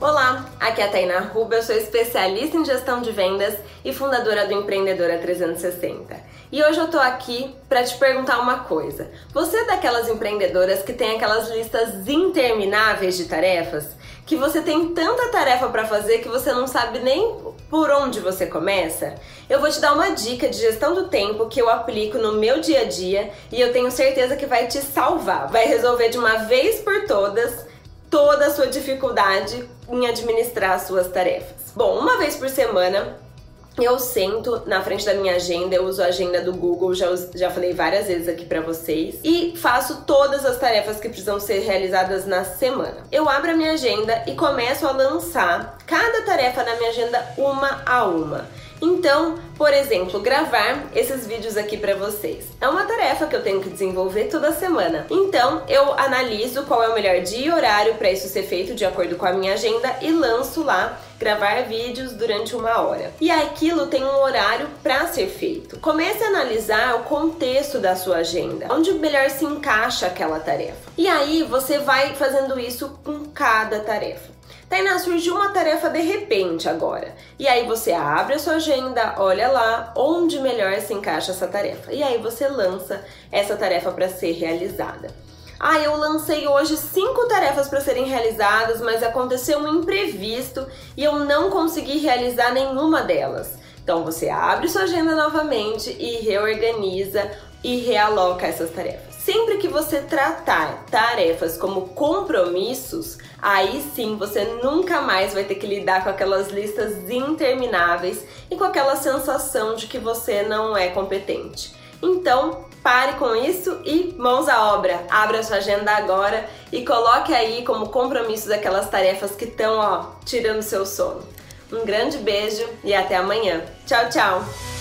Olá, aqui é a Tainá Ruba, eu sou especialista em gestão de vendas e fundadora do Empreendedora 360. E hoje eu tô aqui para te perguntar uma coisa. Você é daquelas empreendedoras que tem aquelas listas intermináveis de tarefas? Que você tem tanta tarefa para fazer que você não sabe nem por onde você começa? Eu vou te dar uma dica de gestão do tempo que eu aplico no meu dia a dia e eu tenho certeza que vai te salvar. Vai resolver de uma vez por todas toda a sua dificuldade em administrar as suas tarefas. Bom, uma vez por semana eu sento na frente da minha agenda, eu uso a agenda do Google, já, já falei várias vezes aqui para vocês, e faço todas as tarefas que precisam ser realizadas na semana. Eu abro a minha agenda e começo a lançar cada tarefa na minha agenda uma a uma. Então, por exemplo, gravar esses vídeos aqui para vocês. É uma tarefa que eu tenho que desenvolver toda semana. Então, eu analiso qual é o melhor dia e horário para isso ser feito de acordo com a minha agenda e lanço lá gravar vídeos durante uma hora. E aquilo tem um horário para ser feito. Comece a analisar o contexto da sua agenda, onde melhor se encaixa aquela tarefa. E aí você vai fazendo isso com cada tarefa. Tainá, surgiu uma tarefa de repente agora. E aí você abre a sua agenda, olha lá onde melhor se encaixa essa tarefa. E aí você lança essa tarefa para ser realizada. Ah, eu lancei hoje cinco tarefas para serem realizadas, mas aconteceu um imprevisto e eu não consegui realizar nenhuma delas. Então você abre sua agenda novamente e reorganiza e realoca essas tarefas. Sempre que você tratar tarefas como compromissos, aí sim você nunca mais vai ter que lidar com aquelas listas intermináveis e com aquela sensação de que você não é competente. Então, pare com isso e mãos à obra. Abra sua agenda agora e coloque aí como compromissos aquelas tarefas que estão, ó, tirando seu sono. Um grande beijo e até amanhã. Tchau, tchau!